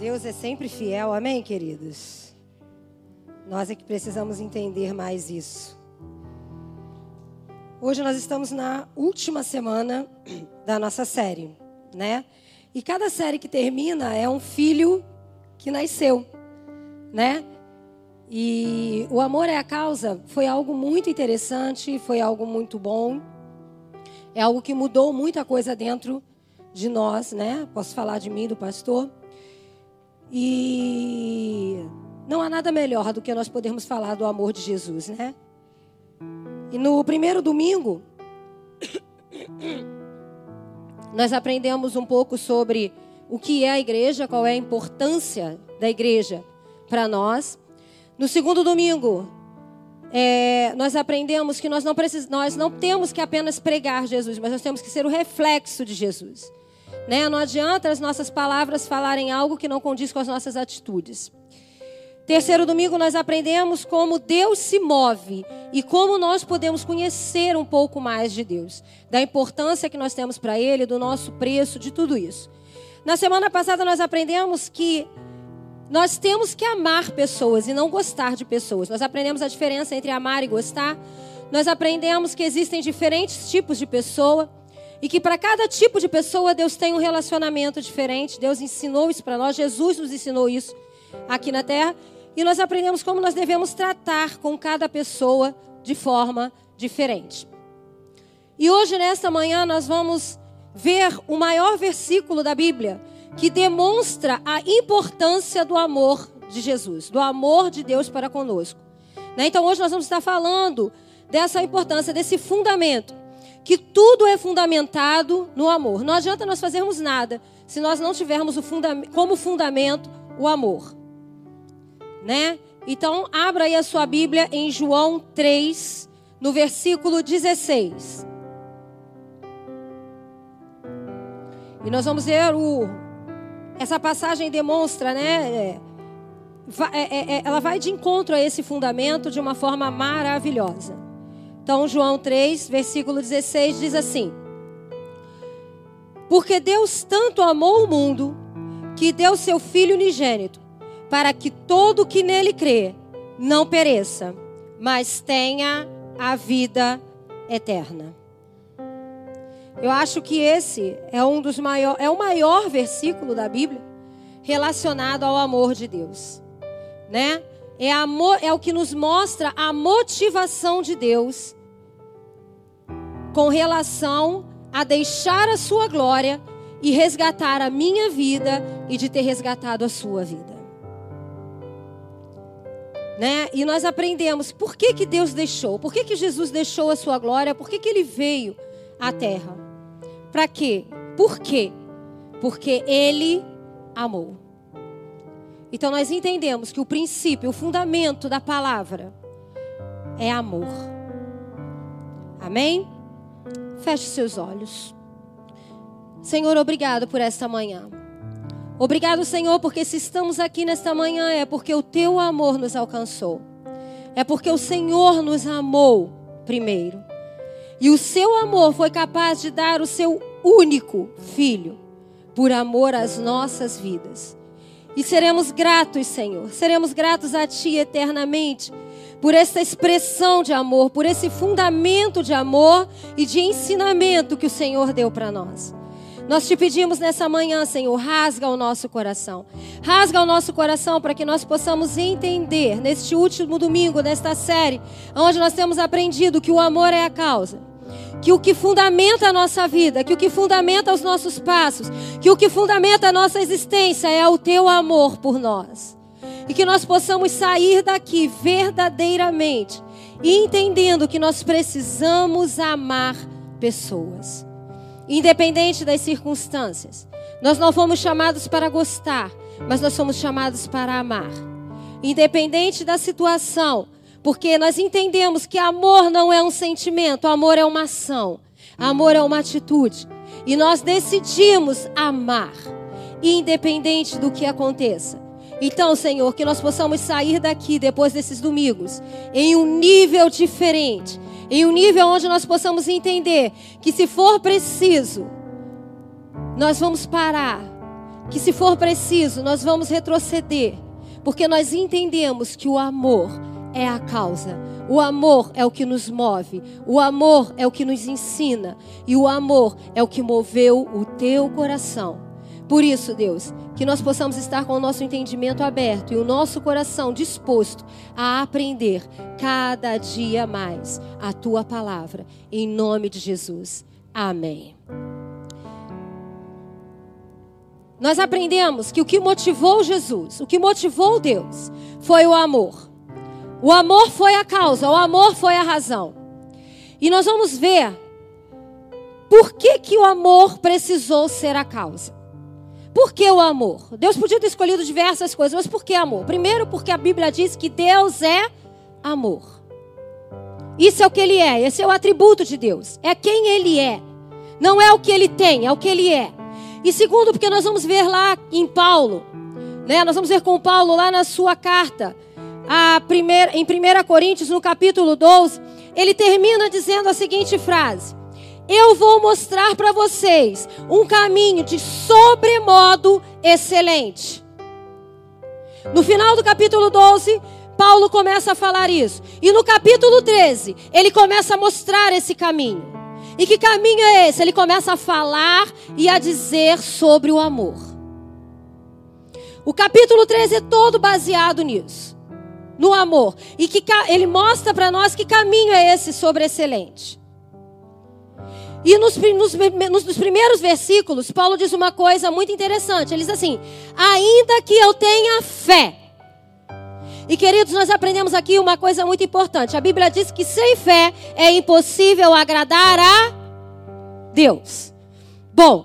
Deus é sempre fiel, amém, queridos? Nós é que precisamos entender mais isso. Hoje nós estamos na última semana da nossa série, né? E cada série que termina é um filho que nasceu, né? E o amor é a causa foi algo muito interessante, foi algo muito bom. É algo que mudou muita coisa dentro de nós, né? Posso falar de mim, do pastor. E não há nada melhor do que nós podermos falar do amor de Jesus, né? E no primeiro domingo, nós aprendemos um pouco sobre o que é a igreja, qual é a importância da igreja para nós. No segundo domingo, é, nós aprendemos que nós não, precis, nós não temos que apenas pregar Jesus, mas nós temos que ser o reflexo de Jesus. Né? Não adianta as nossas palavras falarem algo que não condiz com as nossas atitudes. Terceiro domingo nós aprendemos como Deus se move e como nós podemos conhecer um pouco mais de Deus, da importância que nós temos para Ele, do nosso preço, de tudo isso. Na semana passada nós aprendemos que nós temos que amar pessoas e não gostar de pessoas. Nós aprendemos a diferença entre amar e gostar. Nós aprendemos que existem diferentes tipos de pessoa. E que para cada tipo de pessoa Deus tem um relacionamento diferente. Deus ensinou isso para nós, Jesus nos ensinou isso aqui na terra. E nós aprendemos como nós devemos tratar com cada pessoa de forma diferente. E hoje, nesta manhã, nós vamos ver o maior versículo da Bíblia que demonstra a importância do amor de Jesus, do amor de Deus para conosco. Né? Então, hoje nós vamos estar falando dessa importância, desse fundamento que tudo é fundamentado no amor. Não adianta nós fazermos nada se nós não tivermos funda como fundamento o amor. Né? Então, abra aí a sua Bíblia em João 3, no versículo 16. E nós vamos ver o. Essa passagem demonstra, né? É, é, é, ela vai de encontro a esse fundamento de uma forma maravilhosa. Então, João 3, versículo 16 diz assim: Porque Deus tanto amou o mundo, que deu seu Filho unigênito, para que todo que nele crê não pereça, mas tenha a vida eterna. Eu acho que esse é um dos maiores, é o maior versículo da Bíblia relacionado ao amor de Deus, né? É, amor, é o que nos mostra a motivação de Deus com relação a deixar a sua glória e resgatar a minha vida e de ter resgatado a sua vida. Né? E nós aprendemos por que, que Deus deixou, por que, que Jesus deixou a sua glória, por que, que ele veio à terra. Para quê? Por quê? Porque ele amou. Então nós entendemos que o princípio, o fundamento da palavra é amor. Amém? Feche seus olhos. Senhor, obrigado por esta manhã. Obrigado, Senhor, porque se estamos aqui nesta manhã é porque o teu amor nos alcançou. É porque o Senhor nos amou primeiro. E o seu amor foi capaz de dar o seu único filho por amor às nossas vidas. E seremos gratos, Senhor. Seremos gratos a ti eternamente por essa expressão de amor, por esse fundamento de amor e de ensinamento que o Senhor deu para nós. Nós te pedimos nessa manhã, Senhor, rasga o nosso coração. Rasga o nosso coração para que nós possamos entender neste último domingo desta série, onde nós temos aprendido que o amor é a causa. Que o que fundamenta a nossa vida, que o que fundamenta os nossos passos, que o que fundamenta a nossa existência é o teu amor por nós e que nós possamos sair daqui verdadeiramente entendendo que nós precisamos amar pessoas, independente das circunstâncias. Nós não fomos chamados para gostar, mas nós somos chamados para amar, independente da situação, porque nós entendemos que amor não é um sentimento, amor é uma ação, amor é uma atitude, e nós decidimos amar, independente do que aconteça. Então, Senhor, que nós possamos sair daqui depois desses domingos em um nível diferente, em um nível onde nós possamos entender que se for preciso, nós vamos parar que, se for preciso, nós vamos retroceder, porque nós entendemos que o amor é a causa. O amor é o que nos move, o amor é o que nos ensina, e o amor é o que moveu o teu coração. Por isso, Deus, que nós possamos estar com o nosso entendimento aberto e o nosso coração disposto a aprender cada dia mais a tua palavra, em nome de Jesus. Amém. Nós aprendemos que o que motivou Jesus, o que motivou Deus, foi o amor. O amor foi a causa, o amor foi a razão. E nós vamos ver por que, que o amor precisou ser a causa. Por que o amor? Deus podia ter escolhido diversas coisas, mas por que amor? Primeiro, porque a Bíblia diz que Deus é amor. Isso é o que ele é, esse é o atributo de Deus. É quem ele é. Não é o que ele tem, é o que ele é. E segundo, porque nós vamos ver lá em Paulo, né? Nós vamos ver com Paulo lá na sua carta, a primeira, em 1 Coríntios, no capítulo 12, ele termina dizendo a seguinte frase: Eu vou mostrar para vocês um caminho de sobremodo excelente. No final do capítulo 12, Paulo começa a falar isso. E no capítulo 13, ele começa a mostrar esse caminho. E que caminho é esse? Ele começa a falar e a dizer sobre o amor. O capítulo 13 é todo baseado nisso no amor. E que ele mostra para nós que caminho é esse sobre excelente. E nos, nos, nos, primeiros versículos, Paulo diz uma coisa muito interessante. Ele diz assim: ainda que eu tenha fé. E queridos, nós aprendemos aqui uma coisa muito importante. A Bíblia diz que sem fé é impossível agradar a Deus. Bom,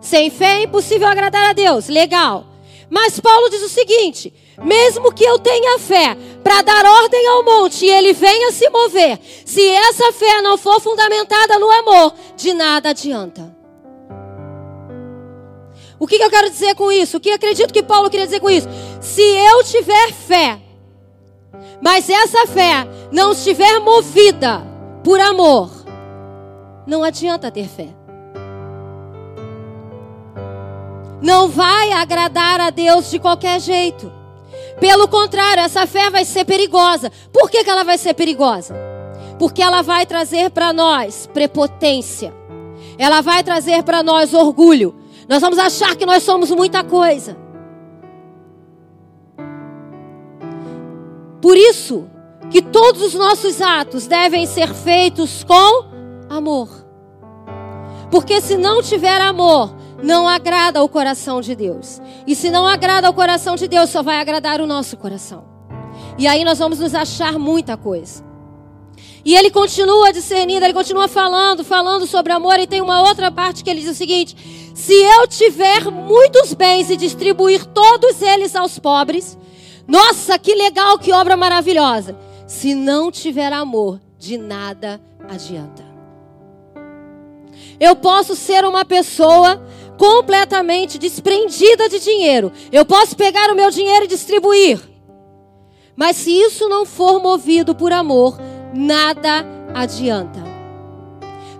sem fé é impossível agradar a Deus. Legal. Mas Paulo diz o seguinte: mesmo que eu tenha fé para dar ordem ao monte e ele venha se mover, se essa fé não for fundamentada no amor, de nada adianta. O que, que eu quero dizer com isso? O que acredito que Paulo queria dizer com isso? Se eu tiver fé, mas essa fé não estiver movida por amor, não adianta ter fé. Não vai agradar a Deus de qualquer jeito. Pelo contrário, essa fé vai ser perigosa. Por que, que ela vai ser perigosa? Porque ela vai trazer para nós prepotência. Ela vai trazer para nós orgulho. Nós vamos achar que nós somos muita coisa. Por isso que todos os nossos atos devem ser feitos com amor. Porque se não tiver amor, não agrada o coração de Deus. E se não agrada o coração de Deus, só vai agradar o nosso coração. E aí nós vamos nos achar muita coisa. E ele continua discernindo, ele continua falando, falando sobre amor. E tem uma outra parte que ele diz o seguinte: Se eu tiver muitos bens e distribuir todos eles aos pobres, nossa, que legal, que obra maravilhosa. Se não tiver amor, de nada adianta. Eu posso ser uma pessoa completamente desprendida de dinheiro. Eu posso pegar o meu dinheiro e distribuir. Mas se isso não for movido por amor, nada adianta.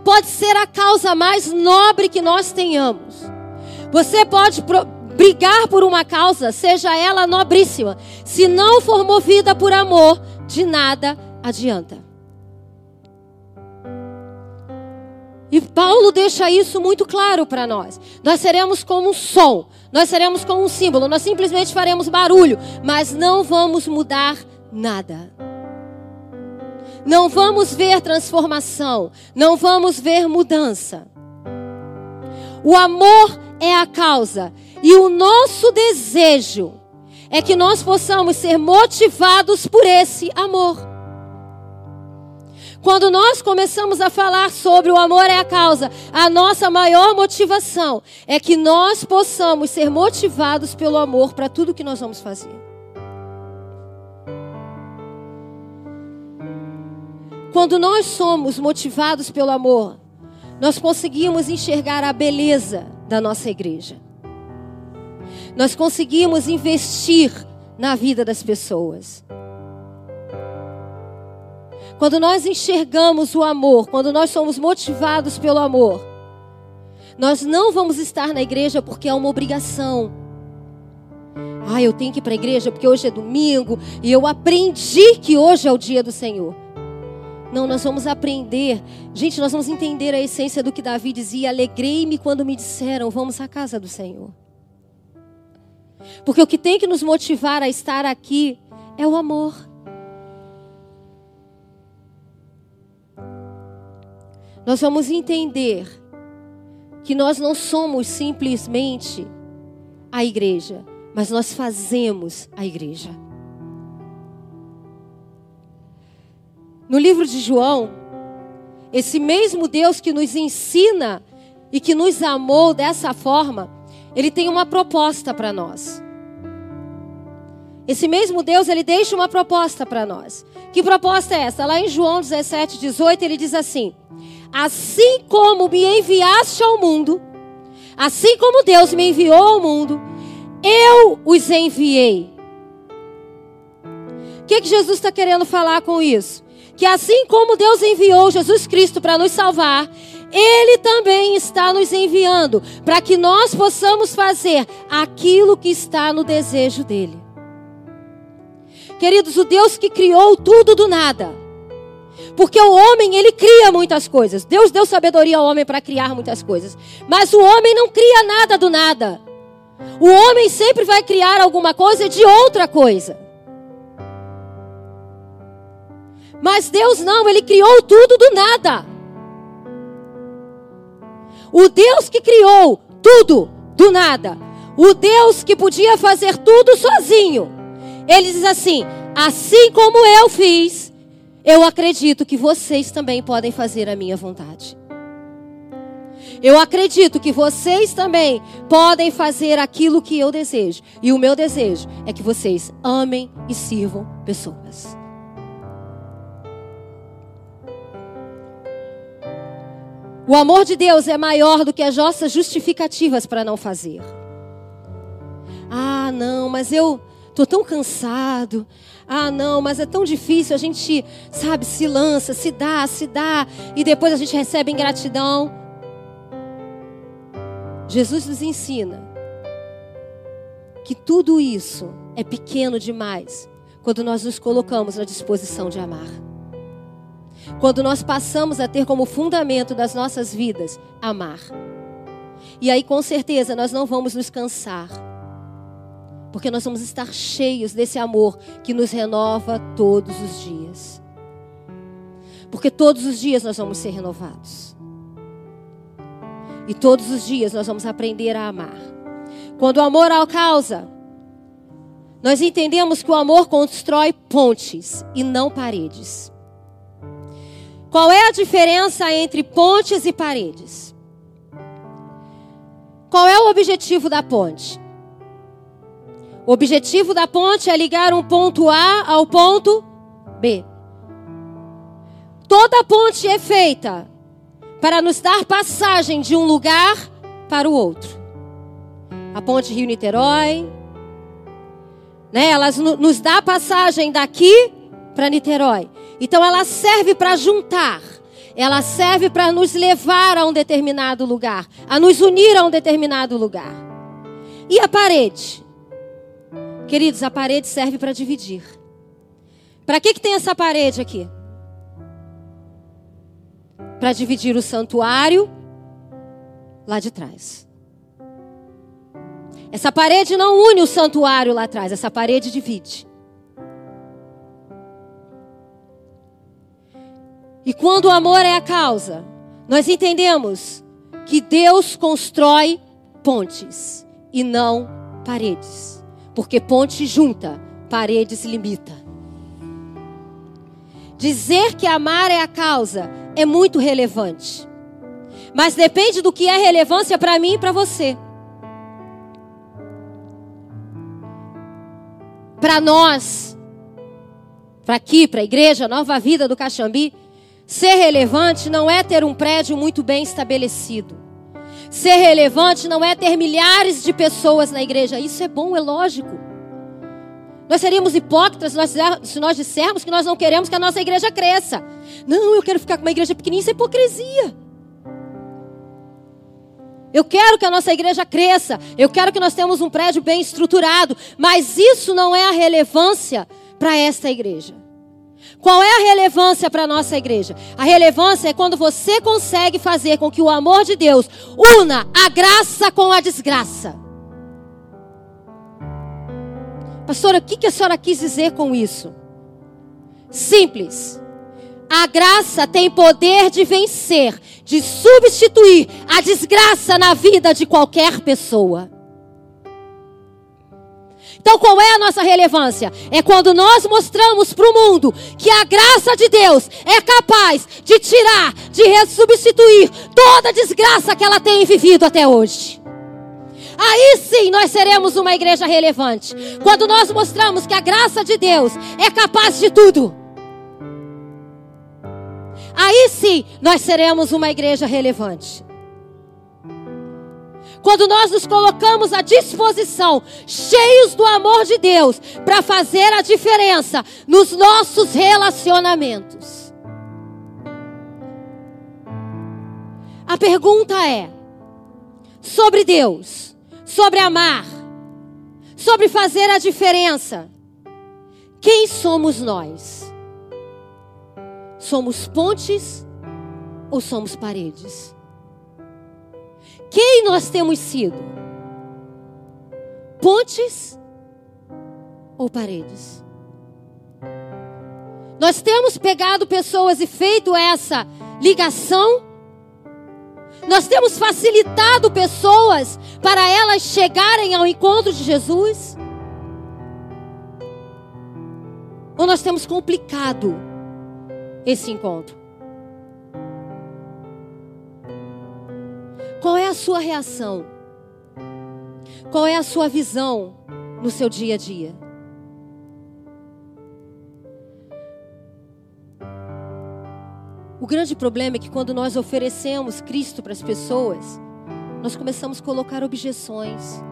Pode ser a causa mais nobre que nós tenhamos. Você pode brigar por uma causa, seja ela nobríssima. Se não for movida por amor, de nada adianta. E Paulo deixa isso muito claro para nós. Nós seremos como um som, nós seremos como um símbolo, nós simplesmente faremos barulho, mas não vamos mudar nada. Não vamos ver transformação, não vamos ver mudança. O amor é a causa e o nosso desejo é que nós possamos ser motivados por esse amor. Quando nós começamos a falar sobre o amor é a causa, a nossa maior motivação é que nós possamos ser motivados pelo amor para tudo que nós vamos fazer. Quando nós somos motivados pelo amor, nós conseguimos enxergar a beleza da nossa igreja. Nós conseguimos investir na vida das pessoas. Quando nós enxergamos o amor, quando nós somos motivados pelo amor, nós não vamos estar na igreja porque é uma obrigação. Ah, eu tenho que ir para a igreja porque hoje é domingo e eu aprendi que hoje é o dia do Senhor. Não, nós vamos aprender. Gente, nós vamos entender a essência do que Davi dizia: Alegrei-me quando me disseram, vamos à casa do Senhor. Porque o que tem que nos motivar a estar aqui é o amor. Nós vamos entender que nós não somos simplesmente a igreja, mas nós fazemos a igreja. No livro de João, esse mesmo Deus que nos ensina e que nos amou dessa forma, ele tem uma proposta para nós. Esse mesmo Deus, ele deixa uma proposta para nós. Que proposta é essa? Lá em João 17, 18, ele diz assim: Assim como me enviaste ao mundo, assim como Deus me enviou ao mundo, eu os enviei. O que, que Jesus está querendo falar com isso? Que assim como Deus enviou Jesus Cristo para nos salvar, Ele também está nos enviando para que nós possamos fazer aquilo que está no desejo dEle. Queridos, o Deus que criou tudo do nada. Porque o homem, ele cria muitas coisas. Deus deu sabedoria ao homem para criar muitas coisas. Mas o homem não cria nada do nada. O homem sempre vai criar alguma coisa de outra coisa. Mas Deus não, ele criou tudo do nada. O Deus que criou tudo do nada. O Deus que podia fazer tudo sozinho. Ele diz assim: assim como eu fiz, eu acredito que vocês também podem fazer a minha vontade. Eu acredito que vocês também podem fazer aquilo que eu desejo. E o meu desejo é que vocês amem e sirvam pessoas. O amor de Deus é maior do que as nossas justificativas para não fazer. Ah, não, mas eu tô tão cansado. Ah, não, mas é tão difícil. A gente, sabe, se lança, se dá, se dá. E depois a gente recebe ingratidão. Jesus nos ensina que tudo isso é pequeno demais quando nós nos colocamos na disposição de amar. Quando nós passamos a ter como fundamento das nossas vidas amar. E aí, com certeza, nós não vamos nos cansar. Porque nós vamos estar cheios desse amor que nos renova todos os dias. Porque todos os dias nós vamos ser renovados. E todos os dias nós vamos aprender a amar. Quando o amor ao causa, nós entendemos que o amor constrói pontes e não paredes. Qual é a diferença entre pontes e paredes? Qual é o objetivo da ponte? O objetivo da ponte é ligar um ponto A ao ponto B. Toda ponte é feita para nos dar passagem de um lugar para o outro. A ponte Rio-Niterói, né? Ela nos dá passagem daqui para Niterói. Então ela serve para juntar. Ela serve para nos levar a um determinado lugar, a nos unir a um determinado lugar. E a parede? Queridos, a parede serve para dividir. Para que, que tem essa parede aqui? para dividir o santuário lá de trás. Essa parede não une o santuário lá atrás, essa parede divide. E quando o amor é a causa, nós entendemos que Deus constrói pontes e não paredes. Porque ponte junta, paredes limita. Dizer que amar é a causa é muito relevante. Mas depende do que é relevância para mim e para você. Para nós, para aqui, para a igreja Nova Vida do Caxambi, ser relevante não é ter um prédio muito bem estabelecido. Ser relevante não é ter milhares de pessoas na igreja. Isso é bom, é lógico. Nós seríamos hipócritas se nós dissermos que nós não queremos que a nossa igreja cresça. Não, eu quero ficar com uma igreja pequenininha, isso é hipocrisia. Eu quero que a nossa igreja cresça. Eu quero que nós tenhamos um prédio bem estruturado. Mas isso não é a relevância para esta igreja. Qual é a relevância para a nossa igreja? A relevância é quando você consegue fazer com que o amor de Deus una a graça com a desgraça. Pastora, o que a senhora quis dizer com isso? Simples. A graça tem poder de vencer, de substituir a desgraça na vida de qualquer pessoa. Então, qual é a nossa relevância? É quando nós mostramos para o mundo que a graça de Deus é capaz de tirar, de substituir toda a desgraça que ela tem vivido até hoje. Aí sim nós seremos uma igreja relevante. Quando nós mostramos que a graça de Deus é capaz de tudo. Aí sim nós seremos uma igreja relevante. Quando nós nos colocamos à disposição, cheios do amor de Deus, para fazer a diferença nos nossos relacionamentos. A pergunta é: sobre Deus, sobre amar, sobre fazer a diferença, quem somos nós? Somos pontes ou somos paredes? Quem nós temos sido? Pontes ou paredes? Nós temos pegado pessoas e feito essa ligação. Nós temos facilitado pessoas para elas chegarem ao encontro de Jesus. Ou nós temos complicado esse encontro? Qual é a sua reação? Qual é a sua visão no seu dia a dia? O grande problema é que quando nós oferecemos Cristo para as pessoas, nós começamos a colocar objeções.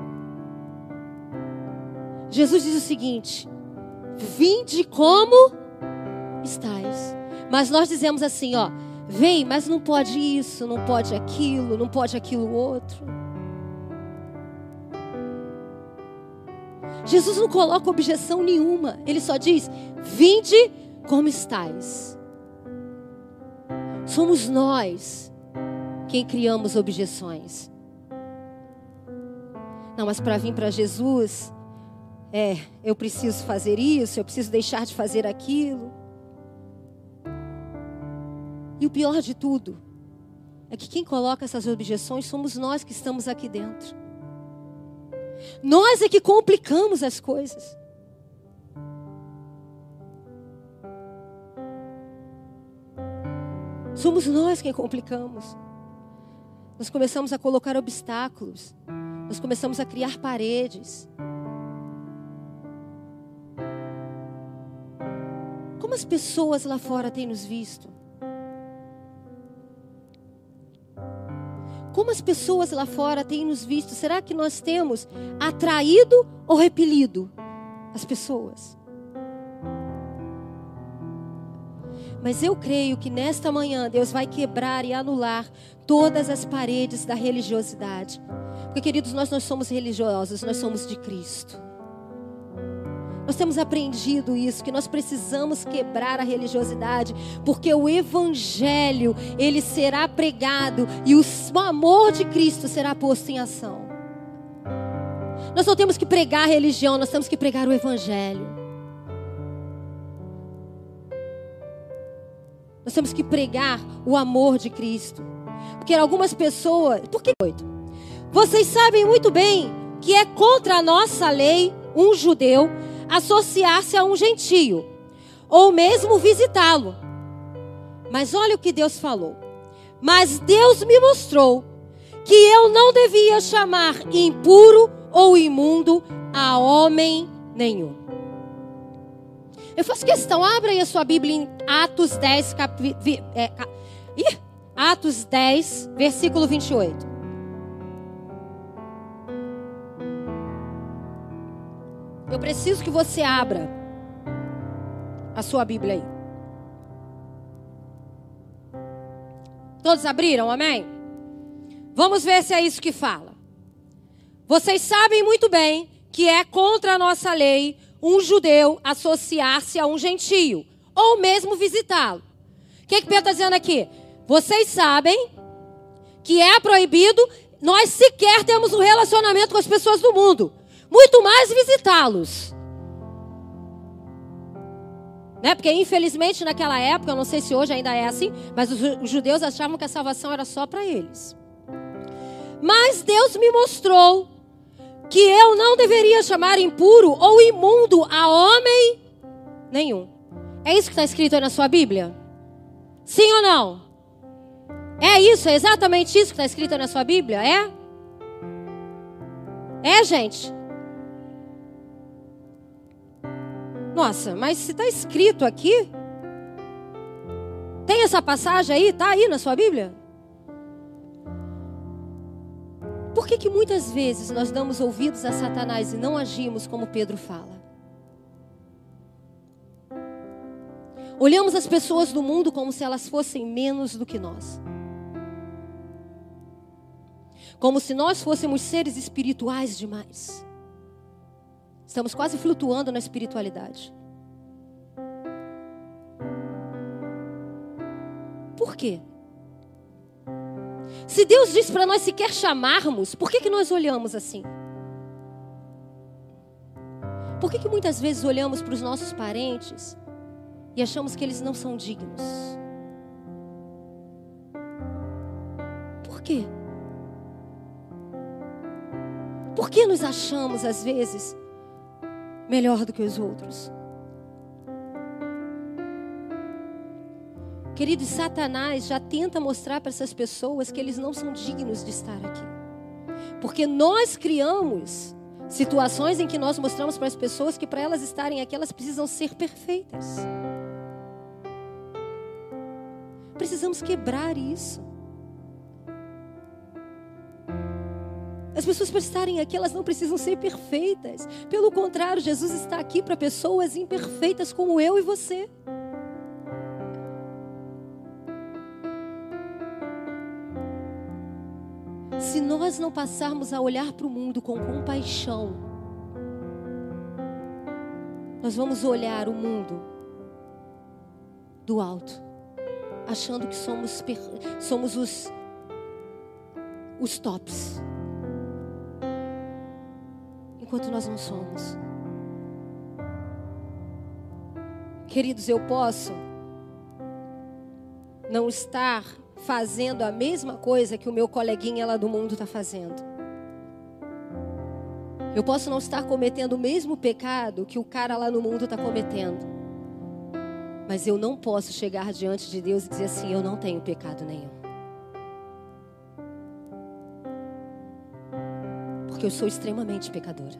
Jesus diz o seguinte: Vinde como estáis. Mas nós dizemos assim, ó, Vem, mas não pode isso, não pode aquilo, não pode aquilo outro. Jesus não coloca objeção nenhuma. Ele só diz: Vinde como estais. Somos nós quem criamos objeções. Não, mas para vir para Jesus, é, eu preciso fazer isso, eu preciso deixar de fazer aquilo. E o pior de tudo é que quem coloca essas objeções somos nós que estamos aqui dentro. Nós é que complicamos as coisas. Somos nós quem complicamos. Nós começamos a colocar obstáculos. Nós começamos a criar paredes. Como as pessoas lá fora têm nos visto? Como as pessoas lá fora têm nos visto? Será que nós temos atraído ou repelido as pessoas? Mas eu creio que nesta manhã Deus vai quebrar e anular todas as paredes da religiosidade. Porque, queridos, nós não somos religiosos, nós somos de Cristo. Temos aprendido isso, que nós precisamos quebrar a religiosidade, porque o evangelho, ele será pregado e o amor de Cristo será posto em ação. Nós não temos que pregar a religião, nós temos que pregar o evangelho. Nós temos que pregar o amor de Cristo. Porque algumas pessoas, por que oito? Vocês sabem muito bem que é contra a nossa lei um judeu associar-se a um gentio, ou mesmo visitá-lo. Mas olha o que Deus falou. Mas Deus me mostrou que eu não devia chamar impuro ou imundo a homem nenhum. Eu faço questão, abra aí a sua Bíblia em Atos 10, cap, é, Atos 10, versículo 28. Eu preciso que você abra a sua Bíblia aí. Todos abriram, amém? Vamos ver se é isso que fala. Vocês sabem muito bem que é contra a nossa lei um judeu associar-se a um gentio, ou mesmo visitá-lo. O que, que Pedro está dizendo aqui? Vocês sabem que é proibido nós sequer temos um relacionamento com as pessoas do mundo, muito mais visitá-los. Né? Porque infelizmente naquela época, eu não sei se hoje ainda é assim, mas os judeus achavam que a salvação era só para eles. Mas Deus me mostrou que eu não deveria chamar impuro ou imundo a homem nenhum. É isso que está escrito aí na sua Bíblia? Sim ou não? É isso, é exatamente isso que está escrito aí na sua Bíblia? É? É, gente? Nossa, mas se está escrito aqui, tem essa passagem aí? Está aí na sua Bíblia? Por que, que muitas vezes nós damos ouvidos a Satanás e não agimos como Pedro fala? Olhamos as pessoas do mundo como se elas fossem menos do que nós. Como se nós fôssemos seres espirituais demais. Estamos quase flutuando na espiritualidade. Por quê? Se Deus disse para nós sequer chamarmos, por que, que nós olhamos assim? Por que, que muitas vezes olhamos para os nossos parentes e achamos que eles não são dignos? Por quê? Por que nos achamos, às vezes, melhor do que os outros? Querido, Satanás já tenta mostrar para essas pessoas que eles não são dignos de estar aqui. Porque nós criamos situações em que nós mostramos para as pessoas que para elas estarem aqui, elas precisam ser perfeitas. Precisamos quebrar isso. As pessoas para estarem aqui, elas não precisam ser perfeitas. Pelo contrário, Jesus está aqui para pessoas imperfeitas como eu e você. se nós não passarmos a olhar para o mundo com compaixão, nós vamos olhar o mundo do alto, achando que somos, somos os, os tops, enquanto nós não somos. Queridos, eu posso não estar fazendo a mesma coisa que o meu coleguinha lá do mundo está fazendo. Eu posso não estar cometendo o mesmo pecado que o cara lá no mundo está cometendo. Mas eu não posso chegar diante de Deus e dizer assim: eu não tenho pecado nenhum. Porque eu sou extremamente pecadora.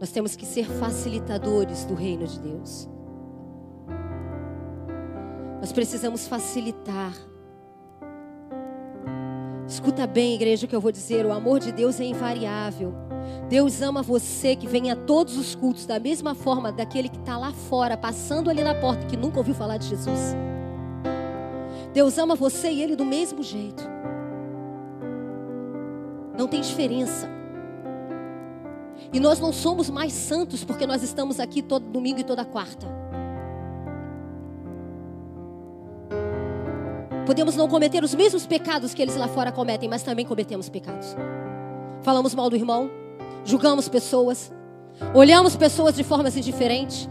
Nós temos que ser facilitadores do reino de Deus. Nós precisamos facilitar. Escuta bem, igreja, o que eu vou dizer: o amor de Deus é invariável. Deus ama você que vem a todos os cultos da mesma forma daquele que está lá fora, passando ali na porta, que nunca ouviu falar de Jesus. Deus ama você e Ele do mesmo jeito. Não tem diferença. E nós não somos mais santos porque nós estamos aqui todo domingo e toda quarta. Podemos não cometer os mesmos pecados que eles lá fora cometem, mas também cometemos pecados. Falamos mal do irmão, julgamos pessoas, olhamos pessoas de formas indiferentes.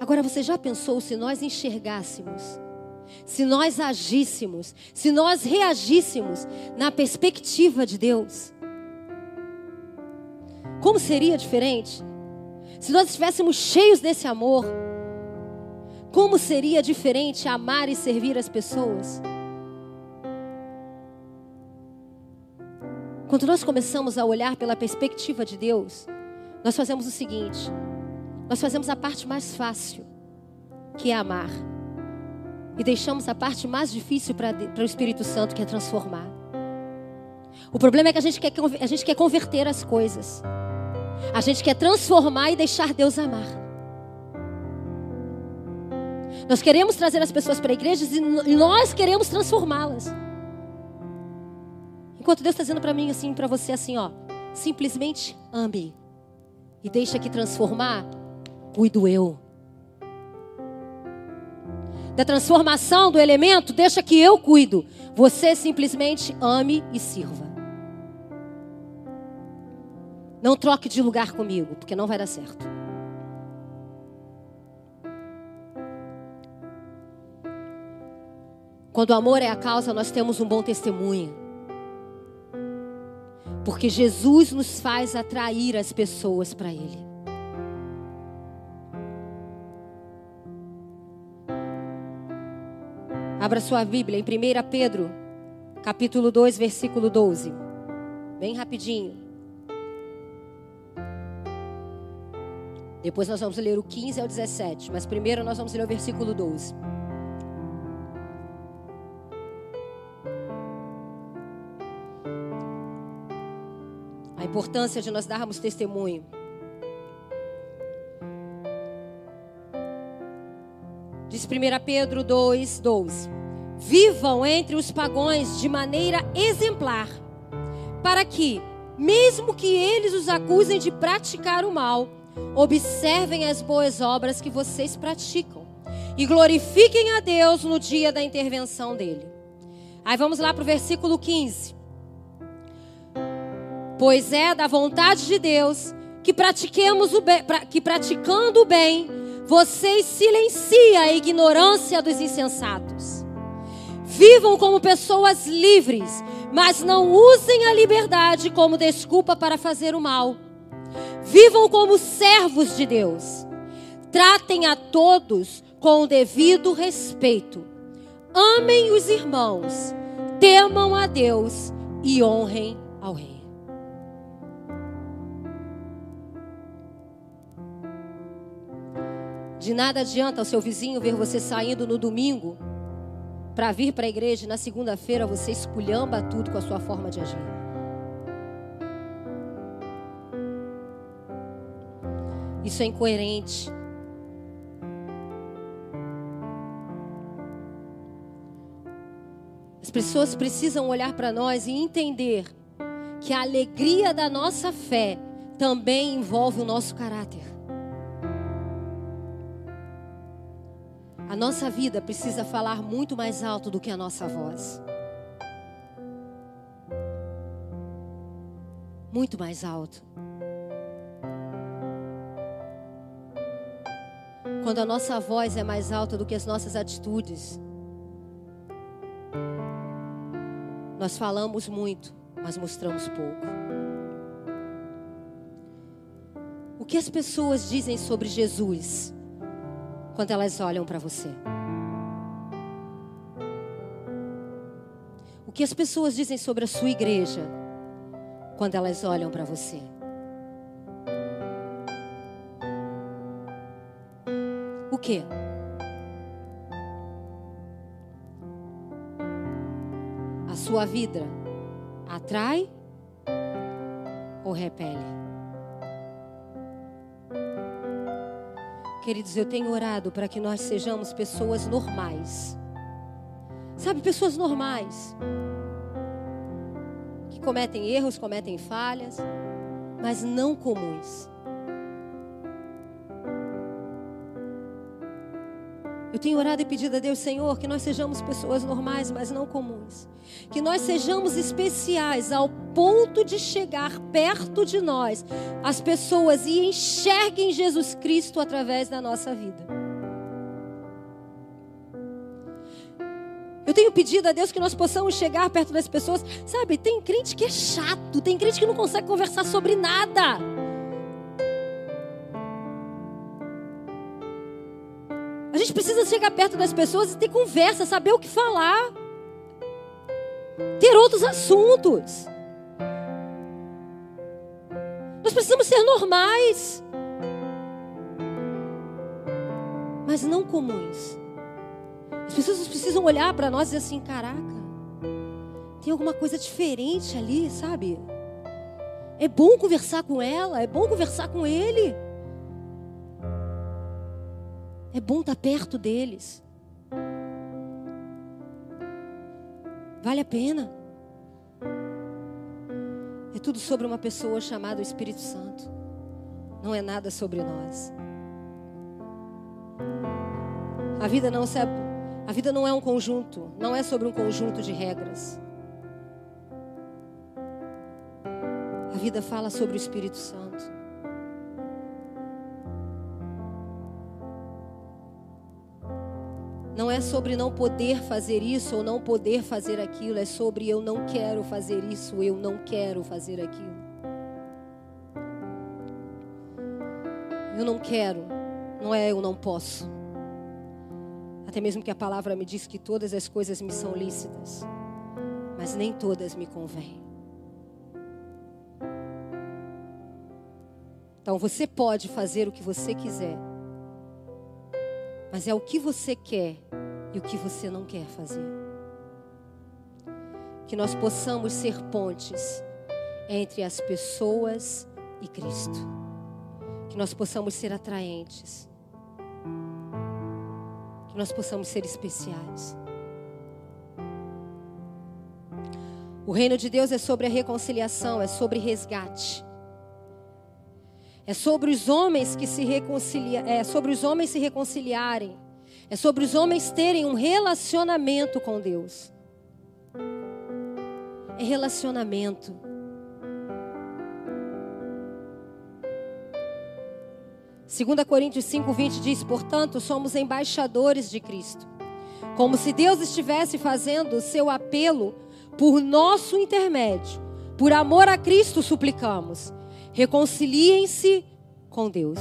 Agora você já pensou se nós enxergássemos, se nós agíssemos, se nós reagíssemos na perspectiva de Deus? Como seria diferente? Se nós estivéssemos cheios desse amor, como seria diferente amar e servir as pessoas? Quando nós começamos a olhar pela perspectiva de Deus, nós fazemos o seguinte: nós fazemos a parte mais fácil, que é amar, e deixamos a parte mais difícil para o Espírito Santo, que é transformar. O problema é que a gente, quer, a gente quer converter as coisas, a gente quer transformar e deixar Deus amar. Nós queremos trazer as pessoas para a igreja e nós queremos transformá-las. Enquanto Deus está dizendo para mim assim, para você assim, ó, simplesmente ame e deixa que transformar cuido eu. Da transformação do elemento, deixa que eu cuido. Você simplesmente ame e sirva. Não troque de lugar comigo, porque não vai dar certo. Quando o amor é a causa, nós temos um bom testemunho. Porque Jesus nos faz atrair as pessoas para Ele. Abra sua Bíblia em 1 Pedro, capítulo 2, versículo 12. Bem rapidinho. Depois nós vamos ler o 15 ao 17, mas primeiro nós vamos ler o versículo 12. A importância de nós darmos testemunho. Diz 1 Pedro 2, 12. Vivam entre os pagões de maneira exemplar, para que, mesmo que eles os acusem de praticar o mal, observem as boas obras que vocês praticam e glorifiquem a Deus no dia da intervenção dele. Aí vamos lá para o versículo 15. Pois é da vontade de Deus que pratiquemos o bem, que praticando o bem, vocês silenciem a ignorância dos insensatos. Vivam como pessoas livres, mas não usem a liberdade como desculpa para fazer o mal. Vivam como servos de Deus. Tratem a todos com o devido respeito. Amem os irmãos, temam a Deus e honrem ao Rei. De nada adianta o seu vizinho ver você saindo no domingo para vir para a igreja e na segunda-feira você esculhamba tudo com a sua forma de agir. Isso é incoerente. As pessoas precisam olhar para nós e entender que a alegria da nossa fé também envolve o nosso caráter. Nossa vida precisa falar muito mais alto do que a nossa voz. Muito mais alto. Quando a nossa voz é mais alta do que as nossas atitudes, nós falamos muito, mas mostramos pouco. O que as pessoas dizem sobre Jesus? Quando elas olham para você? O que as pessoas dizem sobre a sua igreja quando elas olham para você? O que? A sua vida atrai ou repele? Queridos, eu tenho orado para que nós sejamos pessoas normais. Sabe, pessoas normais. Que cometem erros, cometem falhas, mas não comuns. Eu tenho orado e pedido a Deus, Senhor, que nós sejamos pessoas normais, mas não comuns. Que nós sejamos especiais ao ponto de chegar perto de nós as pessoas e enxerguem Jesus Cristo através da nossa vida. Eu tenho pedido a Deus que nós possamos chegar perto das pessoas. Sabe, tem crente que é chato, tem crente que não consegue conversar sobre nada. A gente precisa chegar perto das pessoas e ter conversa, saber o que falar. Ter outros assuntos. Precisamos ser normais. Mas não comuns. As pessoas precisam olhar para nós e dizer assim: caraca, tem alguma coisa diferente ali, sabe? É bom conversar com ela, é bom conversar com ele. É bom estar perto deles. Vale a pena. É tudo sobre uma pessoa chamada Espírito Santo. Não é nada sobre nós. A vida não se, a vida não é um conjunto, não é sobre um conjunto de regras. A vida fala sobre o Espírito Santo. Não é sobre não poder fazer isso ou não poder fazer aquilo, é sobre eu não quero fazer isso, eu não quero fazer aquilo. Eu não quero, não é eu não posso. Até mesmo que a palavra me diz que todas as coisas me são lícitas, mas nem todas me convêm. Então você pode fazer o que você quiser mas é o que você quer e o que você não quer fazer. Que nós possamos ser pontes entre as pessoas e Cristo. Que nós possamos ser atraentes. Que nós possamos ser especiais. O reino de Deus é sobre a reconciliação, é sobre resgate. É sobre os homens que se reconcilia, é sobre os homens se reconciliarem. É sobre os homens terem um relacionamento com Deus. É relacionamento. Segunda Coríntios 5:20 diz: "Portanto, somos embaixadores de Cristo, como se Deus estivesse fazendo o seu apelo por nosso intermédio. Por amor a Cristo suplicamos: Reconciliem-se com Deus.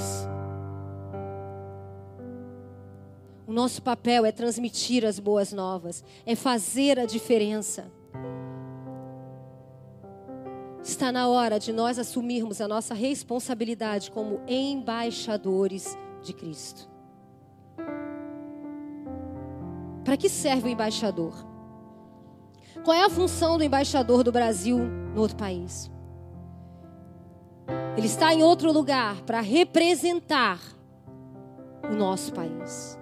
O nosso papel é transmitir as boas novas, é fazer a diferença. Está na hora de nós assumirmos a nossa responsabilidade como embaixadores de Cristo. Para que serve o embaixador? Qual é a função do embaixador do Brasil no outro país? Ele está em outro lugar para representar o nosso país.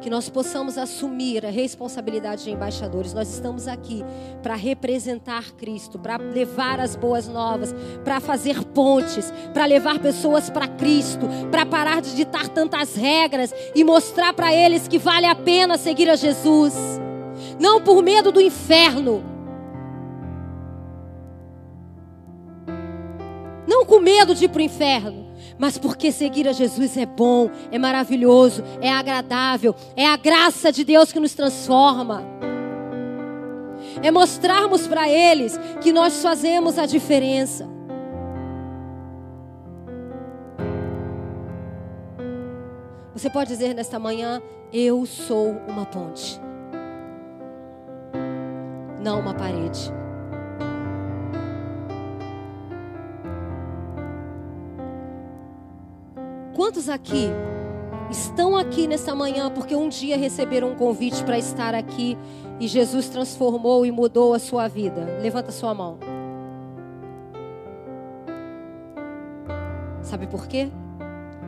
Que nós possamos assumir a responsabilidade de embaixadores. Nós estamos aqui para representar Cristo, para levar as boas novas, para fazer pontes, para levar pessoas para Cristo, para parar de ditar tantas regras e mostrar para eles que vale a pena seguir a Jesus. Não por medo do inferno, com medo de ir para o inferno, mas porque seguir a Jesus é bom, é maravilhoso, é agradável, é a graça de Deus que nos transforma. É mostrarmos para eles que nós fazemos a diferença. Você pode dizer nesta manhã: Eu sou uma ponte, não uma parede. Quantos aqui estão aqui nessa manhã porque um dia receberam um convite para estar aqui e Jesus transformou e mudou a sua vida? Levanta sua mão. Sabe por quê?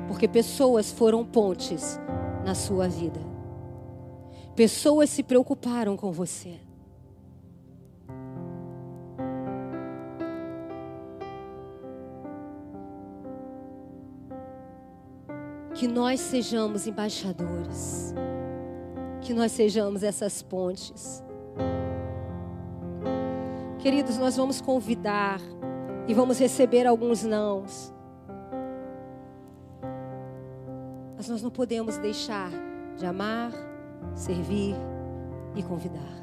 Porque pessoas foram pontes na sua vida. Pessoas se preocuparam com você. Que nós sejamos embaixadores, que nós sejamos essas pontes. Queridos, nós vamos convidar e vamos receber alguns nãos. Mas nós não podemos deixar de amar, servir e convidar.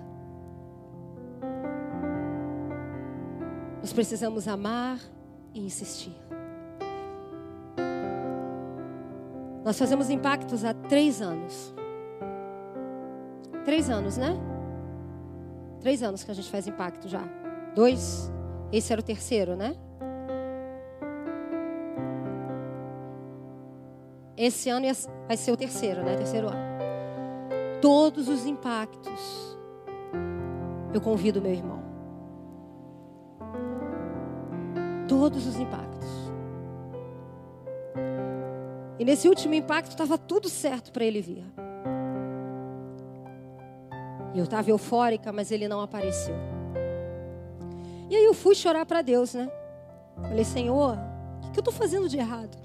Nós precisamos amar e insistir. Nós fazemos impactos há três anos. Três anos, né? Três anos que a gente faz impacto já. Dois. Esse era o terceiro, né? Esse ano vai ser o terceiro, né? Terceiro ano. Todos os impactos. Eu convido meu irmão. Todos os impactos. Nesse último impacto estava tudo certo para ele vir. E eu estava eufórica, mas ele não apareceu. E aí eu fui chorar para Deus, né? Falei, Senhor, o que, eu estou fazendo de errado?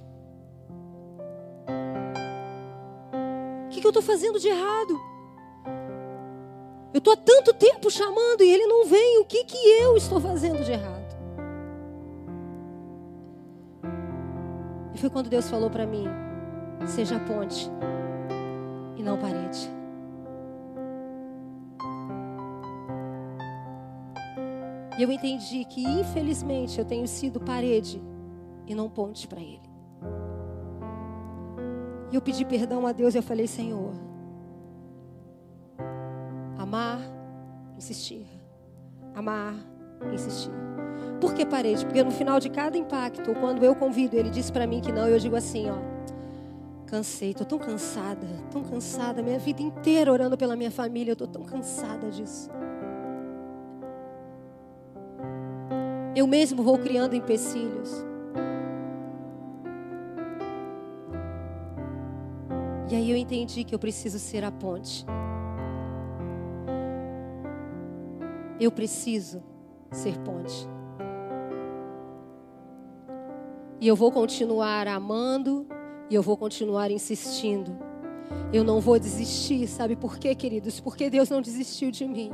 O que, eu estou fazendo de errado? Eu estou há tanto tempo chamando e ele não vem. O que, que eu estou fazendo de errado? E foi quando Deus falou para mim: seja ponte e não parede. E eu entendi que, infelizmente, eu tenho sido parede e não ponte para Ele. E eu pedi perdão a Deus e eu falei: Senhor, amar, insistir. Amar, insistir. Por que parede? Porque no final de cada impacto, quando eu convido, ele diz para mim que não, eu digo assim, ó. Cansei, tô tão cansada, tão cansada, minha vida inteira orando pela minha família, eu tô tão cansada disso. Eu mesmo vou criando empecilhos. E aí eu entendi que eu preciso ser a ponte. Eu preciso ser ponte. E eu vou continuar amando e eu vou continuar insistindo. Eu não vou desistir, sabe por quê, queridos? Porque Deus não desistiu de mim.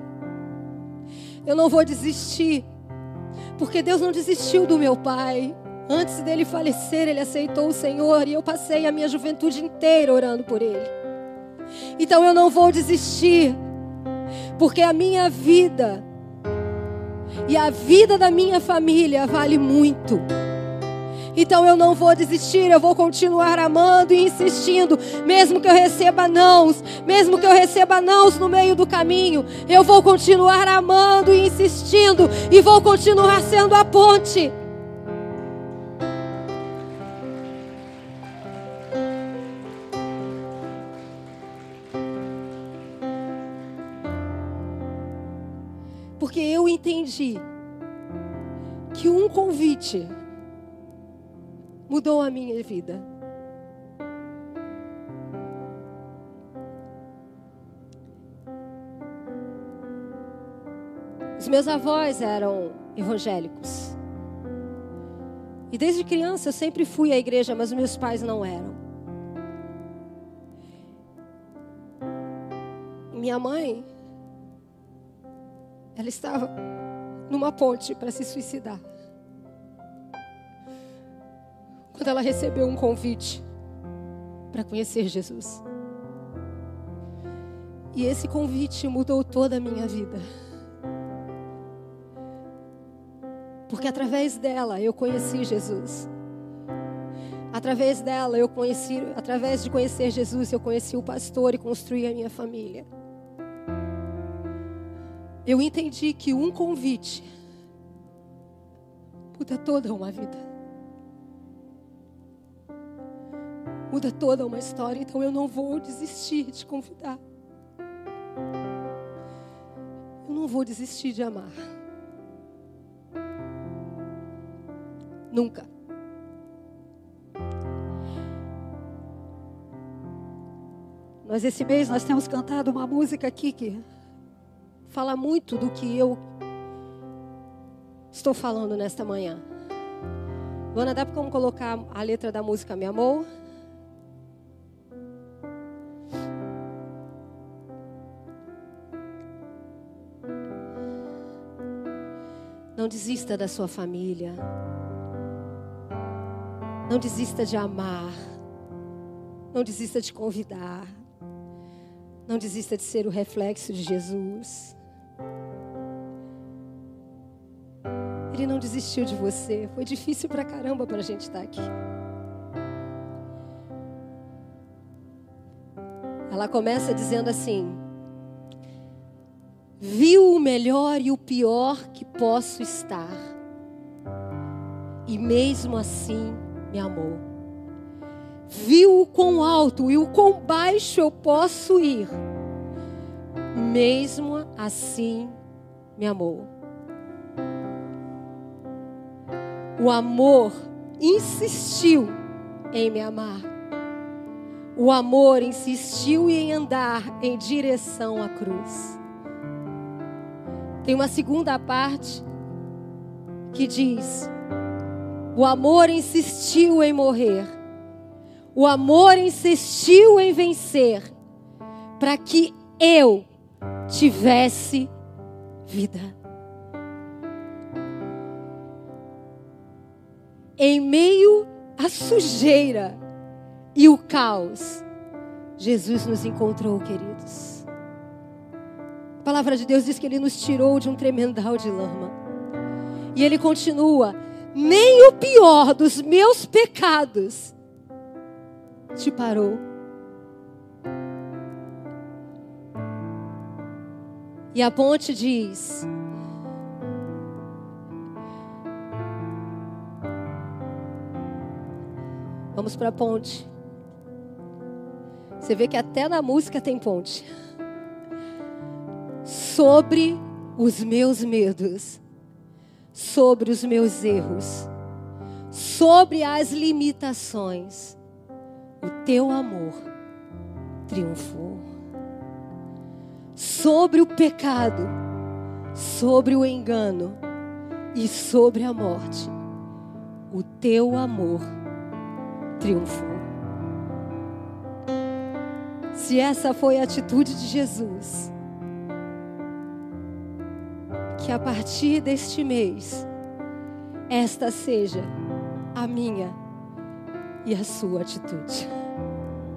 Eu não vou desistir, porque Deus não desistiu do meu pai. Antes dele falecer, ele aceitou o Senhor e eu passei a minha juventude inteira orando por ele. Então eu não vou desistir, porque a minha vida e a vida da minha família vale muito. Então eu não vou desistir, eu vou continuar amando e insistindo, mesmo que eu receba nãos, mesmo que eu receba nãos no meio do caminho, eu vou continuar amando e insistindo e vou continuar sendo a ponte. Porque eu entendi que um convite mudou a minha vida. Os meus avós eram evangélicos. E desde criança eu sempre fui à igreja, mas meus pais não eram. Minha mãe, ela estava numa ponte para se suicidar. Quando ela recebeu um convite para conhecer Jesus. E esse convite mudou toda a minha vida. Porque através dela eu conheci Jesus. Através dela eu conheci, através de conhecer Jesus, eu conheci o pastor e construí a minha família. Eu entendi que um convite muda toda uma vida. Muda toda uma história. Então eu não vou desistir de convidar. Eu não vou desistir de amar. Nunca. Nós esse mês nós temos cantado uma música aqui que fala muito do que eu estou falando nesta manhã. Luana, dá para colocar a letra da música Me Amou? Não desista da sua família. Não desista de amar. Não desista de convidar. Não desista de ser o reflexo de Jesus. Ele não desistiu de você. Foi difícil pra caramba para a gente estar aqui. Ela começa dizendo assim: viu o melhor e o pior que posso estar, e mesmo assim me amou. Viu o quão alto e o quão baixo eu posso ir, mesmo assim me amou. O amor insistiu em me amar, o amor insistiu em andar em direção à cruz. Tem uma segunda parte que diz: o amor insistiu em morrer, o amor insistiu em vencer, para que eu tivesse vida. Em meio à sujeira e o caos, Jesus nos encontrou, queridos. A palavra de Deus diz que Ele nos tirou de um tremendal de lama. E Ele continua: nem o pior dos meus pecados te parou. E a ponte diz: Vamos para a ponte. Você vê que até na música tem ponte. Sobre os meus medos, sobre os meus erros, sobre as limitações, o teu amor triunfou. Sobre o pecado, sobre o engano e sobre a morte, o teu amor triunfou. Se essa foi a atitude de Jesus, que a partir deste mês, esta seja a minha e a sua atitude.